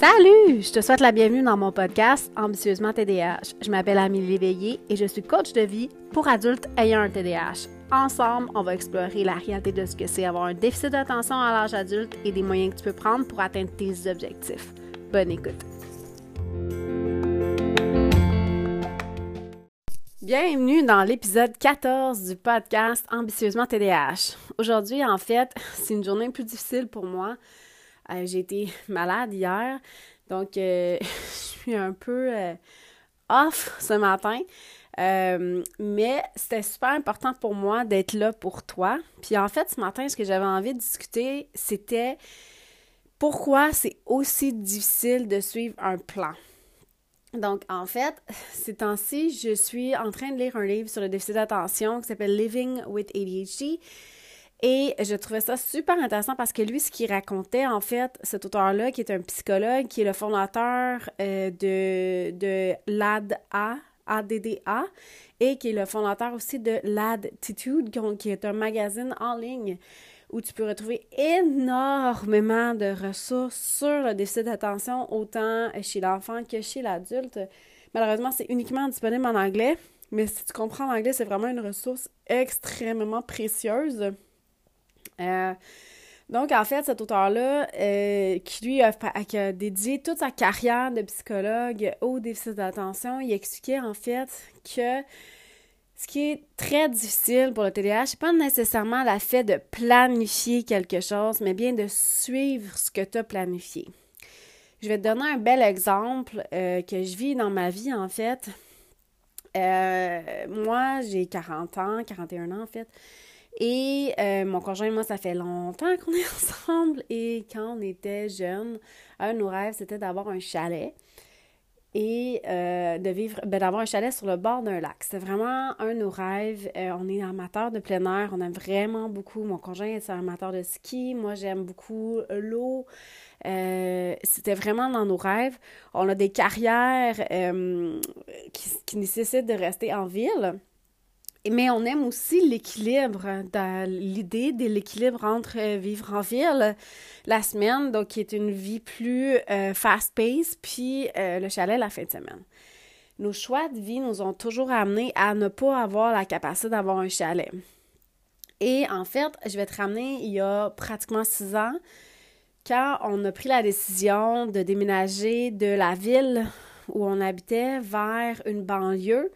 Salut! Je te souhaite la bienvenue dans mon podcast Ambitieusement TDAH. Je m'appelle Amélie Léveillé et je suis coach de vie pour adultes ayant un TDAH. Ensemble, on va explorer la réalité de ce que c'est avoir un déficit d'attention à l'âge adulte et des moyens que tu peux prendre pour atteindre tes objectifs. Bonne écoute! Bienvenue dans l'épisode 14 du podcast Ambitieusement TDAH. Aujourd'hui, en fait, c'est une journée plus difficile pour moi euh, j'ai été malade hier, donc euh, je suis un peu euh, off ce matin. mais c'était super important pour moi d'être là pour toi. Puis en fait, ce matin, ce que j'avais envie de discuter, c'était pourquoi c'est aussi difficile de suivre un plan. Donc, en fait, ces temps-ci, je suis en train de lire un livre sur le déficit d'attention qui s'appelle Living with ADHD. Et je trouvais ça super intéressant parce que lui, ce qu'il racontait, en fait, cet auteur-là, qui est un psychologue, qui est le fondateur euh, de, de l'ADA, ADDA, et qui est le fondateur aussi de l'Attitude, qui est un magazine en ligne où tu peux retrouver énormément de ressources sur le déficit d'attention, autant chez l'enfant que chez l'adulte. Malheureusement, c'est uniquement disponible en anglais, mais si tu comprends l'anglais, c'est vraiment une ressource extrêmement précieuse. Euh, donc, en fait, cet auteur-là, euh, qui lui a, dédié toute sa carrière de psychologue au déficit d'attention, il expliquait en fait que ce qui est très difficile pour le TDAH, c'est pas nécessairement la fait de planifier quelque chose, mais bien de suivre ce que tu as planifié. Je vais te donner un bel exemple euh, que je vis dans ma vie, en fait. moi, j'ai 40 ans, 41 ans, en fait. Et euh, mon conjoint et moi, ça fait longtemps qu'on est ensemble. Et quand on était jeunes, un de nos rêves, c'était d'avoir un chalet et euh, de vivre, ben, d'avoir un chalet sur le bord d'un lac. C'était vraiment un de nos rêves. Euh, on est amateur de plein air, on aime vraiment beaucoup. Mon conjoint est amateur de ski, moi j'aime beaucoup l'eau. c'était vraiment dans nos rêves. On a des carrières qui nécessitent de rester en ville. Mais on aime aussi l'équilibre, l'idée de l'équilibre entre euh, vivre en ville la semaine, donc qui est une vie plus euh, fast-paced, puis euh, le chalet la fin de semaine. Nos choix de vie nous ont toujours amenés à ne pas avoir la capacité d'avoir un chalet. Et en fait, je vais te ramener il y a pratiquement six ans, quand on a pris la décision de déménager de la ville où on habitait vers une banlieue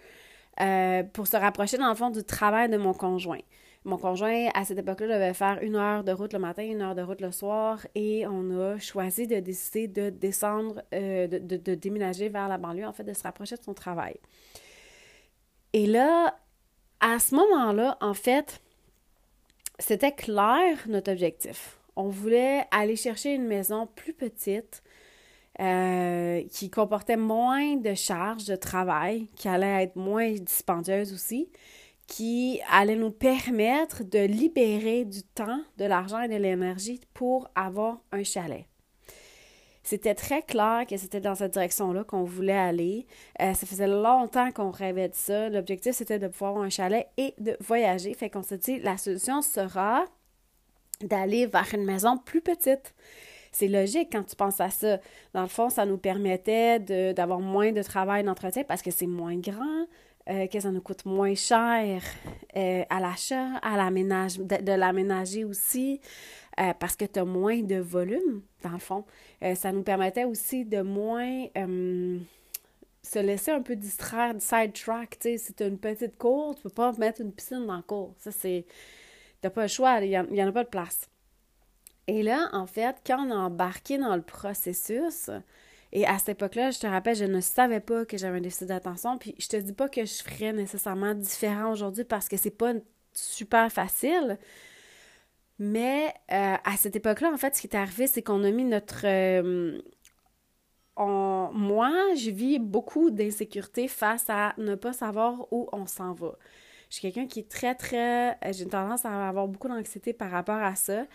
euh, pour se rapprocher, dans le fond, du travail de mon conjoint. Mon conjoint, à cette époque-là, devait faire une heure de route le matin, une heure de route le soir, et on a choisi de décider de descendre, euh, de, de, déménager vers la banlieue, en fait, de se rapprocher de son travail. Et là, à ce moment-là, en fait, c'était clair notre objectif. On voulait aller chercher une maison plus petite, euh, qui comportait moins de charges de travail, qui allait être moins dispendieuse aussi, qui allait nous permettre de libérer du temps, de l'argent et de l'énergie pour avoir un chalet. C'était très clair que c'était dans cette direction-là qu'on voulait aller. Euh, ça faisait longtemps qu'on rêvait de ça. L'objectif, c'était de pouvoir avoir un chalet et de voyager. Fait qu'on s'est dit, la solution sera d'aller vers une maison plus petite. C'est logique quand tu penses à ça. Dans le fond, ça nous permettait d'avoir moins de travail d'entretien parce que c'est moins grand, euh, que ça nous coûte moins cher euh, à l'achat, à l'aménage, de, l'aménager aussi, euh, parce que tu as moins de volume, dans le fond. ça nous permettait aussi de moins se laisser un peu distraire, sidetrack, tu sais, si une petite cour, tu peux pas mettre une piscine dans la cour. Ça, c'est... T'as pas le choix, il n'y en a pas de place. Et là, en fait, quand on a embarqué dans le processus, et à cette époque-là, je te rappelle, je ne savais pas que j'avais un déficit d'attention, puis je te dis pas que je ferais nécessairement différent aujourd'hui parce que c'est pas super facile. Mais euh, à cette époque-là, en fait, ce qui est arrivé, c'est qu'on a mis notre... Euh, moi, je vis beaucoup d'insécurité face à ne pas savoir où on s'en va. Je suis quelqu'un qui est très, très... J'ai une tendance à avoir beaucoup d'anxiété par rapport à ça.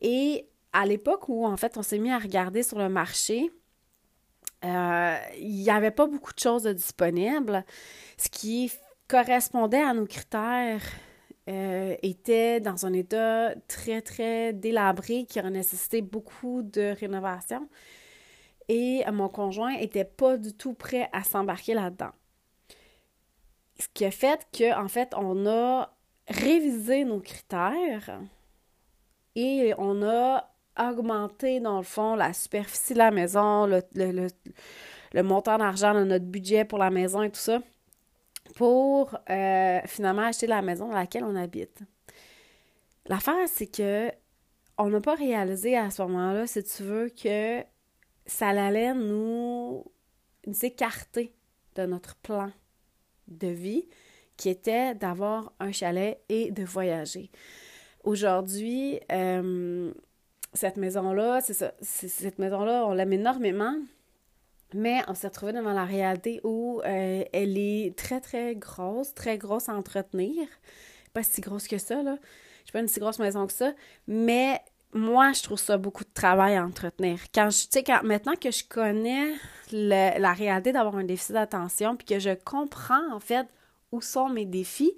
Et à l'époque où, en fait, on s'est mis à regarder sur le marché, euh, il n'y avait pas beaucoup de choses disponibles. Ce qui correspondait à nos critères euh, était dans un état très, très délabré qui aurait nécessité beaucoup de rénovation. et mon conjoint était pas du tout prêt à s'embarquer là-dedans. Ce qui a fait que, en fait, on a révisé nos critères et on a augmenté, dans le fond, la superficie de la maison, le, le, montant d'argent de notre budget pour la maison et tout ça, pour euh, finalement acheter la maison dans laquelle on habite. L'affaire, c'est que on n'a pas réalisé à ce moment-là, si tu veux, que ça allait nous, nous écarter de notre plan de vie qui était d'avoir un chalet et de voyager. Aujourd'hui, euh, cette maison-là, c'est ça, cette maison-là, on l'aime énormément, mais on s'est retrouvé devant la réalité où euh, elle est très, très grosse, très grosse à entretenir. Pas si grosse que ça, là. Je pas une si grosse maison que ça, mais moi, je trouve ça beaucoup de travail à entretenir. Quand je, sais, maintenant que je connais la réalité d'avoir un déficit d'attention, puis que je comprends, en fait, où sont mes défis,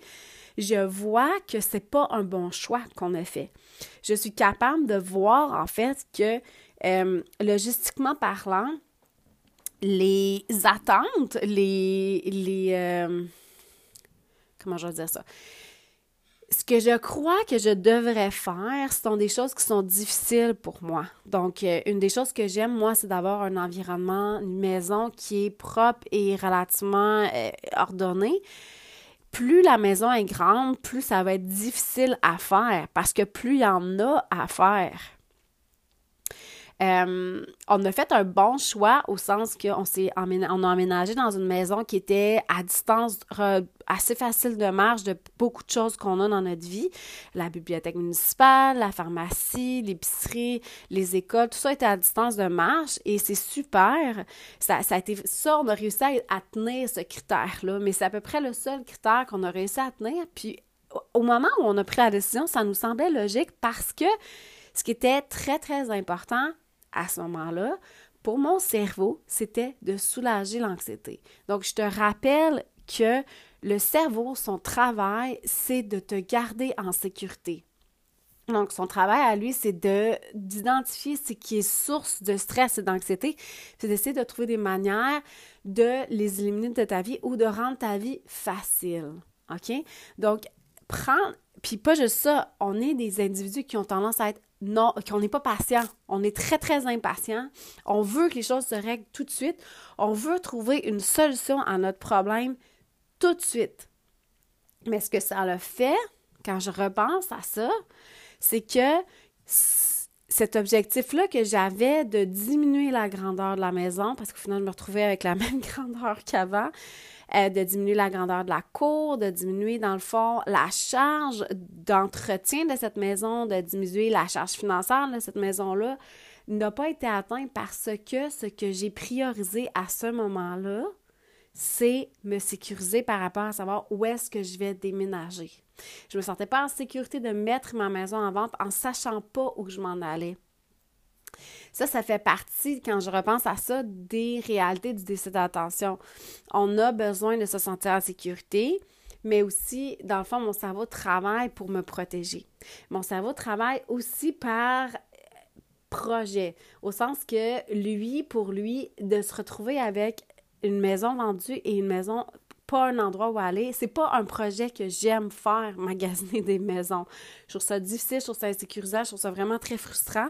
je vois que c'est pas un bon choix qu'on a fait. Je suis capable de voir, en fait, que euh, logistiquement parlant, les attentes, les. les euh, comment je vais dire ça? ce que je crois que je devrais faire, ce sont des choses qui sont difficiles pour moi. Donc, euh, une des choses que j'aime, moi, c'est d'avoir un environnement, une maison qui est propre et relativement ordonnée. Plus la maison est grande, plus ça va être difficile à faire parce que plus il y en a à faire. Euh, on a fait un bon choix au sens qu'on s'est on a emménagé dans une maison qui était à distance assez facile de marche de beaucoup de choses qu'on a dans notre vie. La bibliothèque municipale, la pharmacie, l'épicerie, les écoles, tout ça était à distance de marche et c'est super. Ça, ça a été ça, on a réussi à, tenir ce critère-là, mais c'est à peu près le seul critère qu'on a réussi à tenir. Puis au moment où on a pris la décision, ça nous semblait logique parce que ce qui était très, très important, à ce moment-là, pour mon cerveau, c'était de soulager l'anxiété. Donc, je te rappelle que le cerveau, son travail, c'est de te garder en sécurité. Donc, son travail à lui, c'est de d'identifier ce qui est source de stress et d'anxiété, c'est d'essayer de trouver des manières de les éliminer de ta vie ou de rendre ta vie facile. OK? Donc, prendre, puis pas juste ça, on est des individus qui ont tendance à être non, qu'on n'est pas patient. On est très, très impatient. On veut que les choses se règlent tout de suite. On veut trouver une solution à notre problème tout de suite. Mais ce que ça le fait, quand je repense à ça, c'est que cet objectif-là que j'avais de diminuer la grandeur de la maison, parce qu'au final, je me retrouvais avec la même grandeur qu'avant, euh, de diminuer la grandeur de la cour, de diminuer, dans le fond, la charge d'entretien de cette maison, de diminuer la charge financière de cette maison-là, n'a pas été atteint parce que ce que j'ai priorisé à ce moment-là, c'est me sécuriser par rapport à savoir où est-ce que je vais déménager. Je me sentais pas en sécurité de mettre ma maison en vente en sachant pas où je m'en allais. Ça, ça fait partie, quand je repense à ça, des réalités du décès d'attention. On a besoin de se sentir en sécurité, mais aussi, dans le fond, mon cerveau travaille pour me protéger. Mon cerveau travaille aussi par projet, au sens que lui, pour lui, de se retrouver avec une maison vendue et une maison pas un endroit où aller. C'est pas un projet que j'aime faire, magasiner des maisons. Je trouve ça difficile, je trouve ça insécurisant, je trouve ça vraiment très frustrant.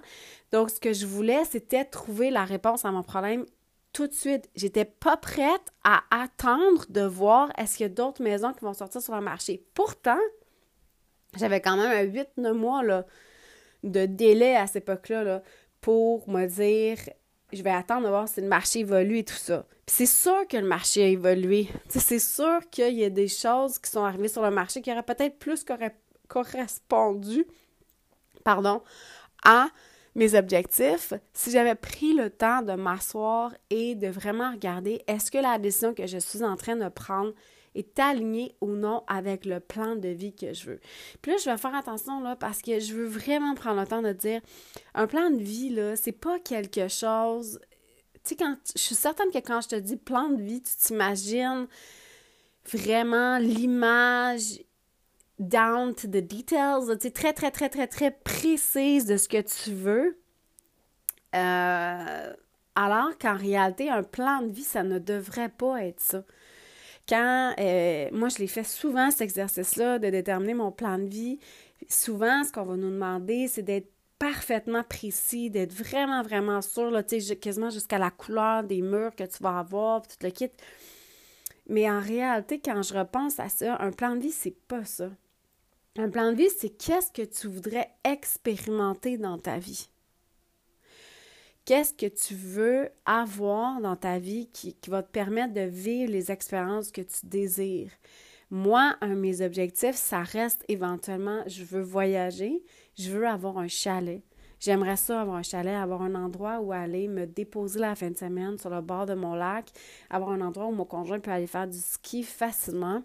Donc, ce que je voulais, c'était trouver la réponse à mon problème tout de suite. J'étais pas prête à attendre de voir est-ce qu'il y a d'autres maisons qui vont sortir sur le marché. Pourtant, j'avais quand même un 8-9 mois de délai à cette époque-là là, pour me dire je vais attendre de voir si le marché évolue et tout ça. Puis c'est sûr que le marché a évolué. C'est sûr qu'il y a des choses qui sont arrivées sur le marché qui auraient peut-être plus correspondu pardon, à mes objectifs si j'avais pris le temps de m'asseoir et de vraiment regarder est-ce que la décision que je suis en train de prendre est aligné ou non avec le plan de vie que je veux. Puis là, je vais faire attention là parce que je veux vraiment prendre le temps de dire un plan de vie là, c'est pas quelque chose tu sais quand je suis certaine que quand je te dis plan de vie, tu t'imagines vraiment l'image down to the details, très très très très très précise de ce que tu veux. Euh Alors qu'en réalité, un plan de vie, ça ne devrait pas être ça. Quand, euh, moi, je l'ai fait souvent, cet exercice-là, de déterminer mon plan de vie, souvent, ce qu'on va nous demander, c'est d'être parfaitement précis, d'être vraiment, vraiment sûr, là, quasiment jusqu'à la couleur des murs que tu vas avoir, tout le kit. Mais en réalité, quand je repense à ça, un plan de vie, c'est pas ça. Un plan de vie, c'est qu'est-ce que tu voudrais expérimenter dans ta vie. Qu'est-ce que tu veux avoir dans ta vie qui, va te permettre de vivre les expériences que tu désires? Moi, un de mes objectifs, ça reste éventuellement, je veux voyager, je veux avoir un chalet. J'aimerais ça avoir un chalet, avoir un endroit où aller me déposer la fin de semaine sur le bord de mon lac, avoir un endroit où mon conjoint peut aller faire du ski facilement.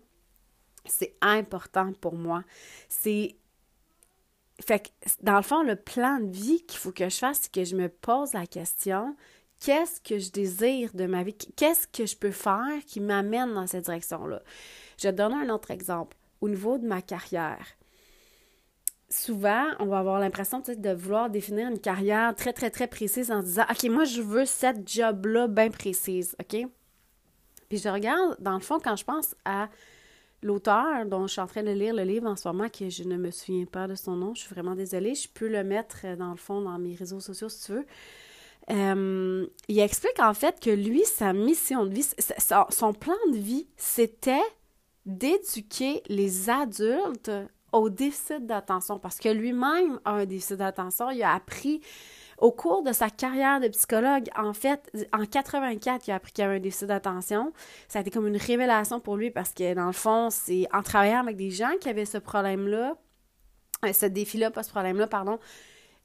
C'est important pour moi. C'est fait que, dans le fond, le plan de vie qu'il faut que je fasse, c'est que je me pose la question qu'est-ce que je désire de ma vie? Qu'est-ce que je peux faire qui m'amène dans cette direction-là? Je vais te donner un autre exemple. Au niveau de ma carrière, souvent, on va avoir l'impression de vouloir définir une carrière très, très, très précise en disant OK, moi, je veux cette job-là bien précise. OK? Puis je regarde, dans le fond, quand je pense à l'auteur dont je suis en train de lire le livre en ce moment, que je ne me souviens pas de son nom, je suis vraiment désolée, je peux le mettre euh, dans le fond dans mes réseaux sociaux si tu veux. Euh, il explique en fait que lui, sa mission de vie, son plan de vie, c'était d'éduquer les adultes au déficit d'attention parce que lui-même a un déficit d'attention. Il a appris au cours de sa carrière de psychologue, en fait, en 84, il a appris qu'il avait un déficit d'attention. Ça a été comme une révélation pour lui parce que, dans le fond, c'est en travaillant avec des gens qui avaient ce problème-là, euh, ce défi-là, pas ce problème-là, pardon,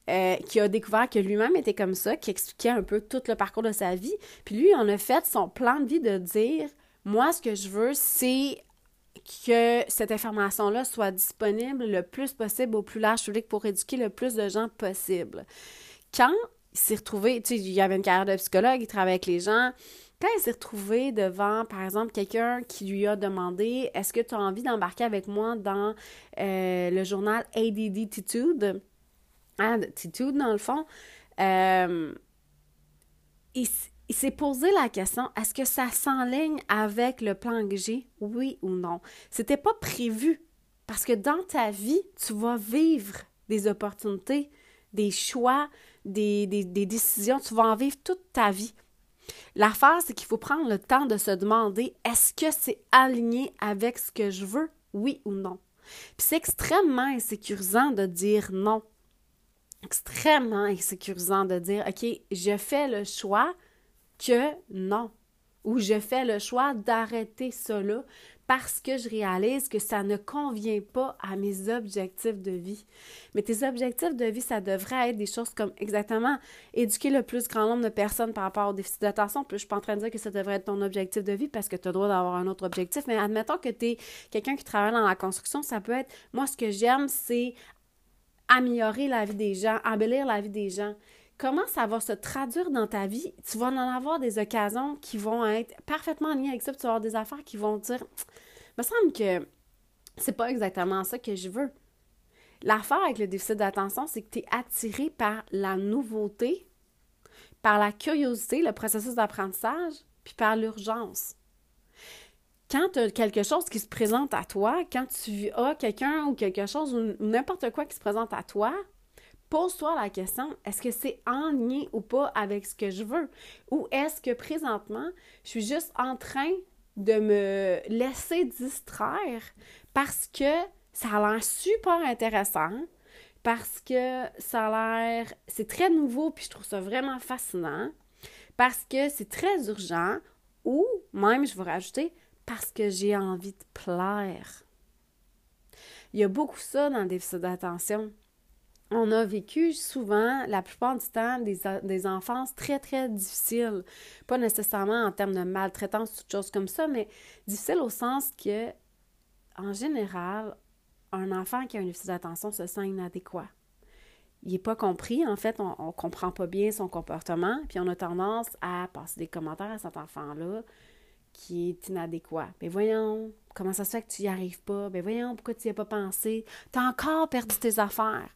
euh, qui a découvert que lui-même était comme ça, qui expliquait un peu tout le parcours de sa vie. Puis lui, on a fait son plan de vie de dire, moi, ce que je veux, c'est que cette information-là soit disponible le plus possible au plus large public pour éduquer le plus de gens possible. Quand il s'est retrouvé, tu sais, il avait une carrière de psychologue, il travaillait avec les gens. Quand il s'est retrouvé devant, par exemple, quelqu'un qui lui a demandé Est-ce que tu as envie d'embarquer avec moi dans euh, le journal ADD Titude? Hein, Titude, dans le fond. Euh, il, il s'est posé la question est-ce que ça s'enligne avec le plan que j'ai Oui ou non? C'était pas prévu parce que dans ta vie, tu vas vivre des opportunités, des choix, des, décisions, tu vas en vivre toute ta vie. L'affaire, c'est qu'il faut prendre le temps de se demander est-ce que c'est aligné avec ce que je veux, oui ou non? Puis c'est extrêmement insécurisant de dire non. Extrêmement insécurisant de dire OK, je fais le choix, que non. Ou je fais le choix d'arrêter cela parce que je réalise que ça ne convient pas à mes objectifs de vie. Mais tes objectifs de vie, ça devrait être des choses comme exactement éduquer le plus grand nombre de personnes par rapport au déficit d'attention. Puis je suis pas en train de dire que ça devrait être ton objectif de vie parce que tu as le droit d'avoir un autre objectif. Mais admettons que tu es quelqu'un qui travaille dans la construction, ça peut être moi, ce que j'aime, c'est améliorer la vie des gens, embellir la vie des gens comment ça va se traduire dans ta vie, tu vas en avoir des occasions qui vont être parfaitement liées avec ça, puis tu vas avoir des affaires qui vont dire me semble que c'est pas exactement ça que je veux. L'affaire avec le déficit d'attention, c'est que tu es attiré par la nouveauté, par la curiosité, le processus d'apprentissage, puis par l'urgence. Quand tu as quelque chose qui se présente à toi, quand tu as quelqu'un ou quelque chose ou n'importe quoi qui se présente à toi, pose-toi la question, est-ce que c'est en lien ou pas avec ce que je veux? Ou est-ce que présentement, je suis juste en train de me laisser distraire parce que ça a l'air super intéressant, parce que ça a l'air, c'est très nouveau, puis je trouve ça vraiment fascinant, parce que c'est très urgent, ou même, je vais rajouter, parce que j'ai envie de plaire. Il y a beaucoup ça dans le déficit d'attention on a vécu souvent, la plupart du temps, des, des, enfances très, très difficiles. Pas nécessairement en termes de maltraitance, toutes choses comme ça, mais difficiles au sens que, en général, un enfant qui a un déficit d'attention se sent inadéquat. Il n'est pas compris, en fait, on ne comprend pas bien son comportement, puis on a tendance à passer des commentaires à cet enfant-là qui est inadéquat. Mais voyons, comment ça se fait que tu n'y arrives pas? Mais voyons, pourquoi tu n'y as pas pensé? Tu as encore perdu tes affaires.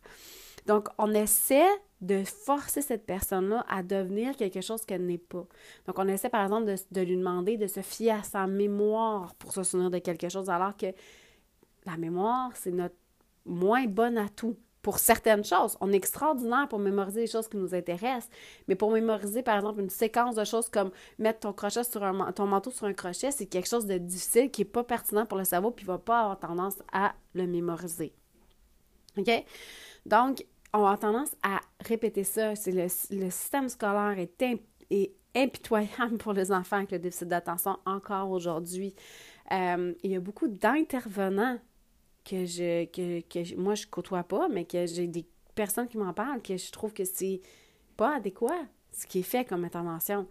Donc, on essaie de forcer cette personne-là à devenir quelque chose qu'elle n'est pas. Donc, on essaie, par exemple, de, lui demander de se fier à sa mémoire pour se souvenir de quelque chose, alors que la mémoire, c'est notre moins bon atout pour certaines choses. On est extraordinaire pour mémoriser les choses qui nous intéressent, mais pour mémoriser, par exemple, une séquence de choses comme mettre ton crochet sur un, ton manteau sur un crochet, c'est quelque chose de difficile qui n'est pas pertinent pour le cerveau, puis ne va pas avoir tendance à le mémoriser. OK? Donc, on a tendance à répéter ça. C'est le, système scolaire est, impitoyable pour les enfants avec le déficit d'attention encore aujourd'hui. Euh, il y a beaucoup d'intervenants que je que, que moi je côtoie pas, mais que j'ai des personnes qui m'en parlent que je trouve que c'est pas adéquat ce qui est fait comme intervention.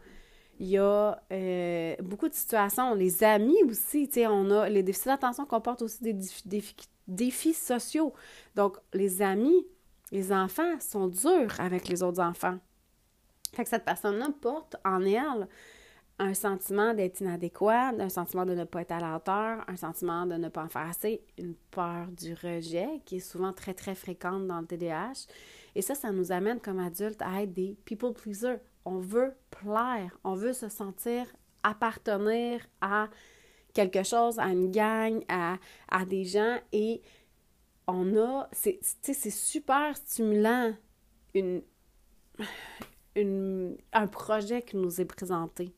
Il y a euh, beaucoup de situations, les amis aussi, tu sais, on a les déficits d'attention comportent aussi des défis sociaux. Donc les amis, les enfants sont durs avec les autres enfants. Fait que cette personne-là porte en elle un sentiment d'être inadéquat, un sentiment de ne pas être à la hauteur, un sentiment de ne pas en faire assez, une peur du rejet qui est souvent très, très fréquente dans le TDAH. Et ça, ça nous amène comme adultes à être des people pleasers. On veut plaire, on veut se sentir appartenir à quelque chose, à une gang, à, à des gens et on a, c'est super stimulant une, un projet qui nous est présenté.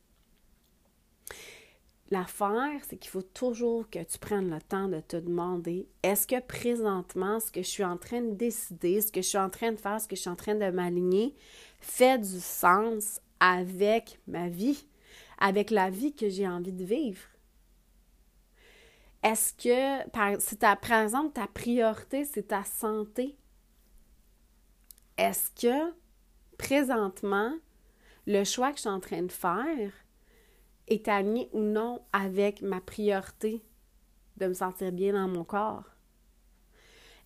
L'affaire, c'est qu'il faut toujours que tu prennes le temps de te demander est-ce que présentement, ce que je suis en train de décider, ce que je suis en train de faire, ce que je suis en train de m'aligner, fait du sens avec ma vie, avec la vie que j'ai envie de vivre? Est-ce que, par, si ta, par exemple, ta priorité, c'est ta santé, est-ce que présentement, le choix que je suis en train de faire est aligné ou non avec ma priorité de me sentir bien dans mon corps?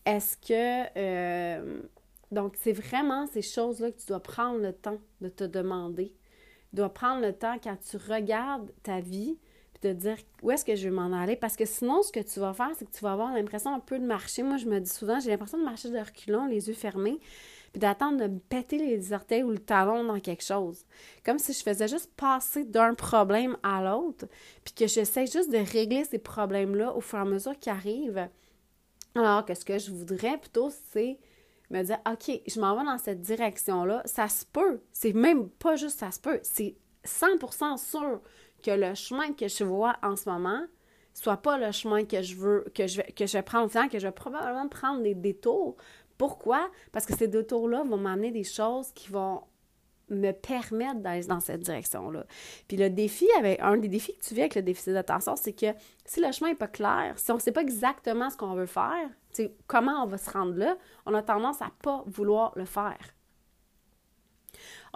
Est-ce que... Euh, donc, c'est vraiment ces choses-là que tu dois prendre le temps de te demander. Tu dois prendre le temps quand tu regardes ta vie, de dire où est-ce que je vais m'en aller. Parce que sinon, ce que tu vas faire, c'est que tu vas avoir l'impression un peu de marcher. Moi, je me dis souvent, j'ai l'impression de marcher de reculons, les yeux fermés puis d'attendre de me péter les orteils ou le talon dans quelque chose. Comme si je faisais juste passer d'un problème à l'autre, puis que j'essaie juste de régler ces problèmes-là au fur et à mesure qu'ils arrivent. Alors que ce que je voudrais plutôt, c'est me dire, OK, je m'en vais dans cette direction-là, ça se peut. C'est même pas juste ça se peut, c'est 100% sûr que le chemin que je vois en ce moment soit pas le chemin que je veux, que je vais, que je vais prendre, que je vais probablement prendre des détours pourquoi? Parce que ces deux tours-là vont m'amener des choses qui vont me permettre d'aller dans cette direction-là. Puis le défi, avec un des défis que tu vis avec le déficit d'attention, c'est que si le chemin n'est pas clair, si on ne sait pas exactement ce qu'on veut faire, comment on va se rendre là, on a tendance à ne pas vouloir le faire.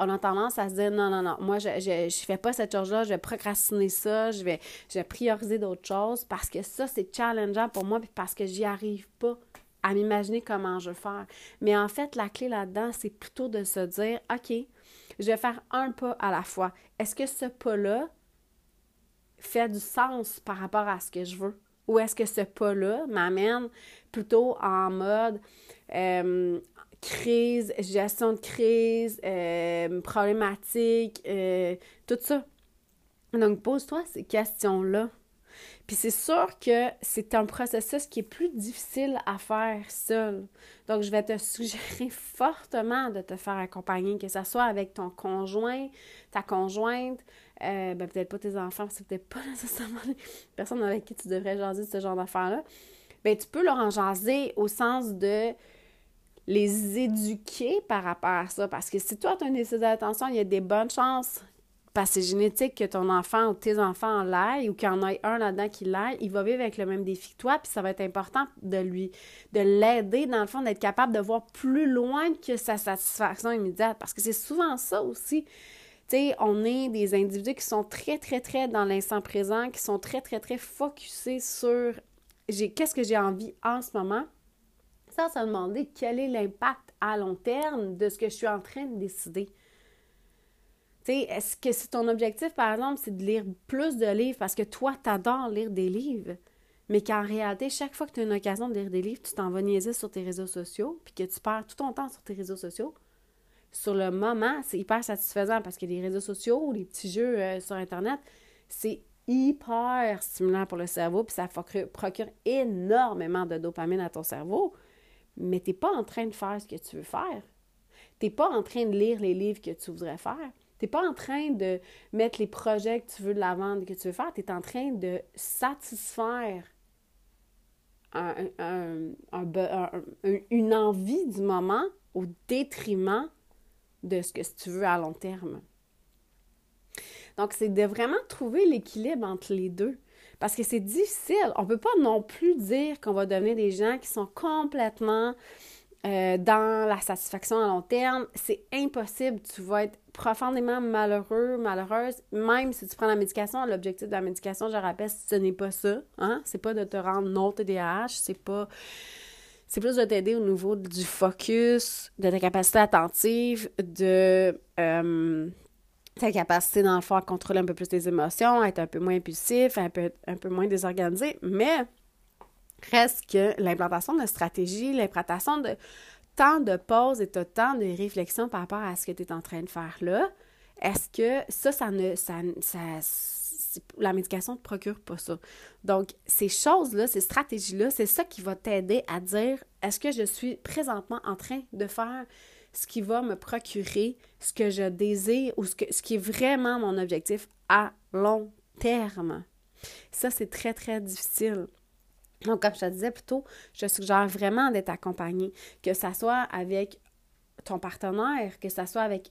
On a tendance à se dire non, non, non, moi, je ne fais pas cette chose-là, je vais procrastiner ça, je vais, je vais prioriser d'autres choses parce que ça, c'est challengeant pour moi, parce que j'y arrive pas à m'imaginer comment je vais faire. Mais en fait, la clé là-dedans, c'est plutôt de se dire, OK, je vais faire un pas à la fois. Est-ce que ce pas-là fait du sens par rapport à ce que je veux? Ou est-ce que ce pas-là m'amène plutôt en mode euh, crise, gestion de crise, euh, problématique, euh, tout ça? Donc, pose-toi ces questions-là. Puis c'est sûr que c'est un processus qui est plus difficile à faire seul. Donc, je vais te suggérer fortement de te faire accompagner, que ce soit avec ton conjoint, ta conjointe, euh, ben, peut-être pas tes enfants, c'est peut-être pas nécessairement les personnes avec qui tu devrais jaser ce genre d'affaires-là. Bien, tu peux leur en jaser au sens de les éduquer par rapport à ça? Parce que si toi, tu as un déficit d'attention, il y a des bonnes chances parce que c'est génétique que ton enfant ou tes enfants l'aillent ou qu'il y en ait un là-dedans qui l'aille, il va vivre avec le même défi que toi, puis ça va être important de lui, de l'aider, dans le fond, d'être capable de voir plus loin que sa satisfaction immédiate. Parce que c'est souvent ça aussi. Tu sais, on est des individus qui sont très, très, très dans l'instant présent, qui sont très, très, très focusés sur qu'est-ce que j'ai envie en ce moment? Ça, ça demander quel est l'impact à long terme de ce que je suis en train de décider. Est-ce que si ton objectif, par exemple, c'est de lire plus de livres parce que toi, tu adores lire des livres, mais qu'en réalité, chaque fois que tu as une occasion de lire des livres, tu t'en vas niaiser sur tes réseaux sociaux, puis que tu perds tout ton temps sur tes réseaux sociaux, sur le moment, c'est hyper satisfaisant parce que les réseaux sociaux, les petits jeux euh, sur Internet, c'est hyper stimulant pour le cerveau, puis ça procure énormément de dopamine à ton cerveau, mais tu n'es pas en train de faire ce que tu veux faire. Tu n'es pas en train de lire les livres que tu voudrais faire. Tu n'es pas en train de mettre les projets que tu veux de l'avant, que tu veux faire. Tu es en train de satisfaire une envie du moment au détriment de ce que tu veux à long terme. Donc, c'est de vraiment trouver l'équilibre entre les deux. Parce que c'est difficile. On ne peut pas non plus dire qu'on va devenir des gens qui sont complètement euh, dans la satisfaction à long terme. C'est impossible. Tu vas être profondément malheureux, malheureuse, même si tu prends la médication. L'objectif de la médication, je rappelle, ce n'est pas ça. Hein? C'est pas de te rendre non TDAH, c'est pas c'est plus de t'aider au niveau du focus, de ta capacité attentive, de euh, ta capacité, dans le fond, à contrôler un peu plus tes émotions, à être un peu moins impulsif, un peu, un peu moins désorganisé. Mais reste que l'implantation de stratégie, l'implantation de temps de pause et de temps de réflexion par rapport à ce que tu es en train de faire là, est-ce que ça, ça ne. Ça, ça, la médication ne te procure pas ça. Donc, ces choses-là, ces stratégies-là, c'est ça qui va t'aider à dire est-ce que je suis présentement en train de faire ce qui va me procurer ce que je désire ou ce, qui est vraiment mon objectif à long terme. Ça, c'est très, très difficile. Donc, comme je te disais plus tôt, je suggère vraiment d'être accompagné, que ce soit avec ton partenaire, que ce soit avec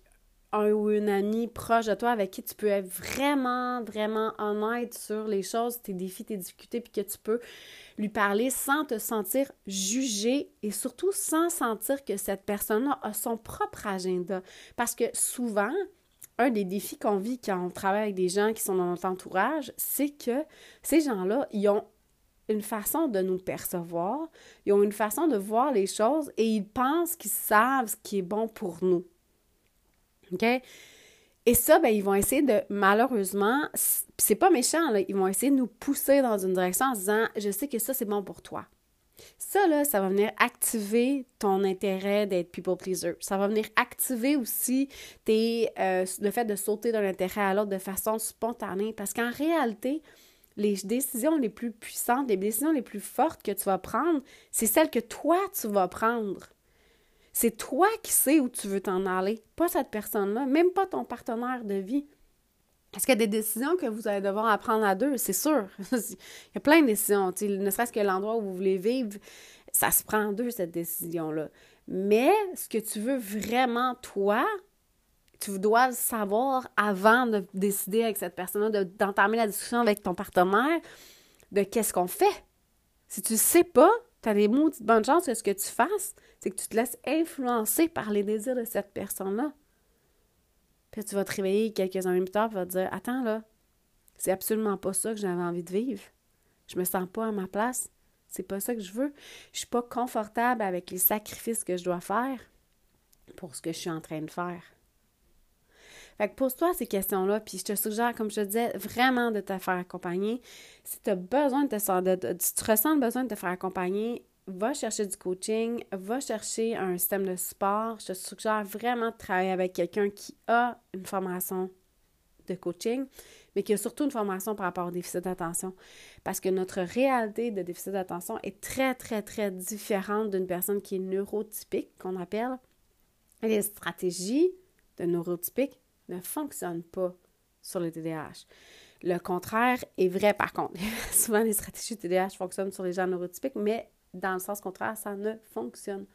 un ou une amie proche de toi avec qui tu peux être vraiment, vraiment honnête sur les choses, tes défis, tes difficultés, puis que tu peux lui parler sans te sentir jugé et surtout sans sentir que cette personne-là a son propre agenda. Parce que souvent, un des défis qu'on vit quand on travaille avec des gens qui sont dans notre entourage, c'est que ces gens-là, ils ont une façon de nous percevoir, ils ont une façon de voir les choses et ils pensent qu'ils savent ce qui est bon pour nous. OK? Et ça, ben, ils vont essayer de, malheureusement, c'est pas méchant, ils vont essayer de nous pousser dans une direction en disant Je sais que ça, c'est bon pour toi. Ça, là, ça va venir activer ton intérêt d'être people pleaser. Ça va venir activer aussi euh, le fait de sauter d'un intérêt à l'autre de façon spontanée. Parce qu'en réalité, les décisions les plus puissantes, les décisions les plus fortes que tu vas prendre, c'est celles que toi, tu vas prendre. C'est toi qui sais où tu veux t'en aller, pas cette personne-là, même pas ton partenaire de vie. Est-ce qu'il y a des décisions que vous allez devoir apprendre à deux? C'est sûr. Il y a plein de décisions. ne serait-ce que l'endroit où vous voulez vivre, ça se prend à deux, cette décision-là. Mais ce que tu veux vraiment, toi, tu dois savoir avant de décider avec cette personne-là, d'entamer la discussion avec ton partenaire de qu'est-ce qu'on fait. Si tu ne sais pas, tu as des mots de bonne chance que ce que tu fasses, c'est que tu te laisses influencer par les désirs de cette personne-là. Puis tu vas te réveiller quelques années plus tard et vas te dire Attends là, c'est absolument pas ça que j'avais envie de vivre. Je me sens pas à ma place. C'est pas ça que je veux. Je suis pas confortable avec les sacrifices que je dois faire pour ce que je suis en train de faire. Fait que pose-toi ces questions-là, puis je te suggère, comme je disais, vraiment de te faire accompagner. Si tu as besoin de te tu ressens le besoin de te faire accompagner, va chercher du coaching, va chercher un système de support. Je te suggère vraiment de travailler avec quelqu'un qui a une formation de coaching, mais qui a surtout une formation par rapport au déficit d'attention. Parce que notre réalité de déficit d'attention est très, très, très différente d'une personne qui est neurotypique, qu'on appelle. les stratégies de neurotypique ne fonctionnent pas sur le TDAH. Le contraire est vrai par contre. Souvent, les stratégies de TDAH fonctionnent sur les gens neurotypiques, mais dans le sens contraire, ça ne fonctionne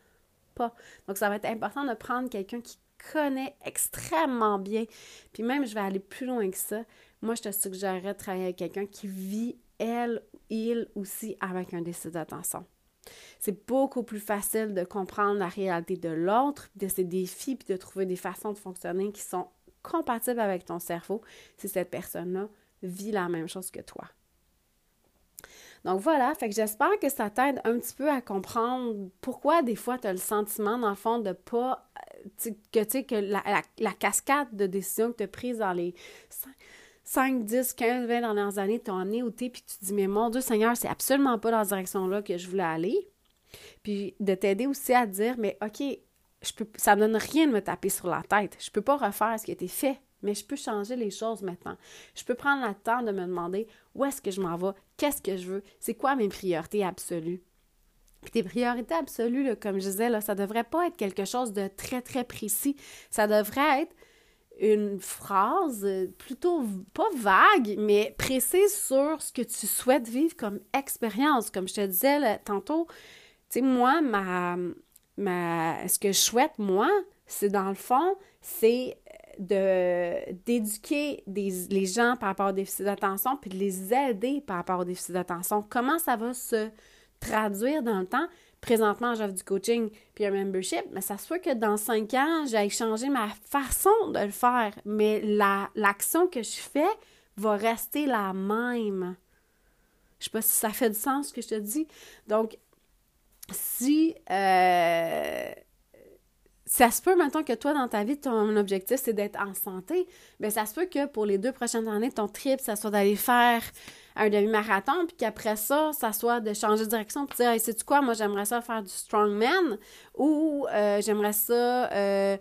pas. Donc, ça va être important de prendre quelqu'un qui connaît extrêmement bien. Puis même, je vais aller plus loin que ça. Moi, je te suggérerais de travailler avec quelqu'un qui vit, elle, il aussi, avec un déficit d'attention. C'est beaucoup plus facile de comprendre la réalité de l'autre, de ses défis, puis de trouver des façons de fonctionner qui sont compatibles avec ton cerveau si cette personne-là vit la même chose que toi. Donc voilà, fait que j'espère que ça t'aide un petit peu à comprendre pourquoi des fois tu as le sentiment, dans le fond, de pas. Euh, que tu que la, cascade de décisions que tu as prises dans les 5, 10, 15, 20 dernières années t'ont amené au thé, puis tu te dis, mais mon Dieu Seigneur, c'est absolument pas dans la direction-là que je voulais aller. Puis de t'aider aussi à dire, mais OK, ça ne donne rien de me taper sur la tête. Je ne peux pas refaire ce qui a été fait, mais je peux changer les choses maintenant. Je peux prendre le temps de me demander où est-ce que je m'en vais, qu'est-ce que je veux, c'est quoi mes priorités absolues. Puis tes priorités absolues, comme je disais, là, ça ne devrait pas être quelque chose de très, très précis. Ça devrait être une phrase plutôt pas vague, mais précise sur ce que tu souhaites vivre comme expérience. Comme je te disais tantôt, tu sais, moi, ma, ma, ce que je souhaite, moi, c'est dans le fond, c'est de d'éduquer les gens par rapport au déficit d'attention puis de les aider par rapport au déficit d'attention. Comment ça va se traduire dans le temps? Présentement, j'offre du coaching puis un membership, mais ça se peut que dans cinq ans, j'aille changer ma façon de le faire, mais l'action que je fais va rester la même. Je sais pas si ça fait du sens ce que je te dis. Donc, si euh, ça se peut maintenant que toi, dans ta vie, ton objectif, c'est d'être en santé, bien, ça se peut que pour les deux prochaines années, ton trip, ça soit d'aller faire un demi-marathon, puis qu'après ça, ça soit de changer de direction, puis dire, hey, sais-tu quoi, moi, j'aimerais ça faire du strongman, ou euh, j'aimerais ça euh,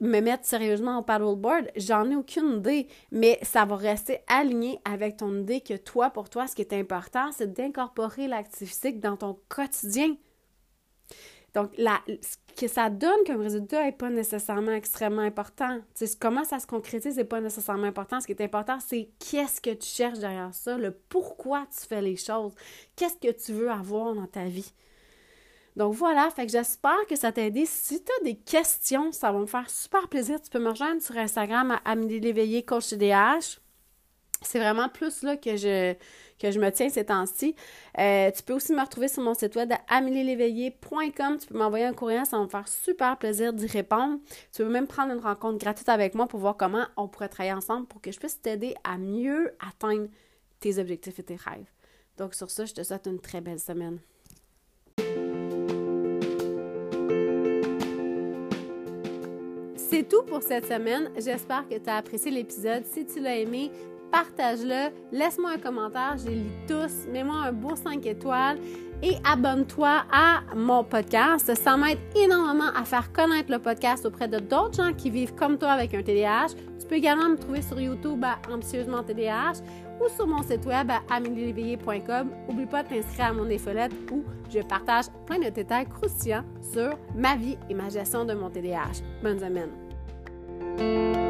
me mettre sérieusement au paddleboard. J'en ai aucune idée, mais ça va rester aligné avec ton idée que toi, pour toi, ce qui est important, c'est d'incorporer l'activité dans ton quotidien. Donc, la, ce que ça donne comme résultat n'est pas nécessairement extrêmement important. comment ça se concrétise n'est pas nécessairement important. Ce qui est important, c'est qu'est-ce que tu cherches derrière ça, le pourquoi tu fais les choses, qu'est-ce que tu veux avoir dans ta vie? Donc voilà, fait j'espère que ça t'a aidé. Si tu as des questions, ça va me faire super plaisir. Tu peux me rejoindre sur Instagram à Amélie Léveillé, coach DH. C'est vraiment plus là que je, que je me tiens ces temps-ci. Euh, tu peux aussi me retrouver sur mon site web amelieléveillé.com. Tu peux m'envoyer un courriel, ça va me faire super plaisir d'y répondre. Tu peux même prendre une rencontre gratuite avec moi pour voir comment on pourrait travailler ensemble pour que je puisse t'aider à mieux atteindre tes objectifs et tes rêves. Donc sur ça, je te souhaite une très belle semaine. C'est tout pour cette semaine. J'espère que tu as apprécié l'épisode. Si tu l'as aimé, partage-le, laisse-moi un commentaire, je les lis tous, mets-moi un beau 5 étoiles et abonne-toi à mon podcast. Ça m'aide énormément à faire connaître le podcast auprès de d'autres gens qui vivent comme toi avec un TDAH. Tu peux également me trouver sur YouTube à Ambitieusement TDAH ou sur mon site web à amélieléveillé.com. N'oublie pas de t'inscrire à mon infolette où je partage plein de détails croustillants sur ma vie et ma gestion de mon TDAH. Bonne semaine! Thank you.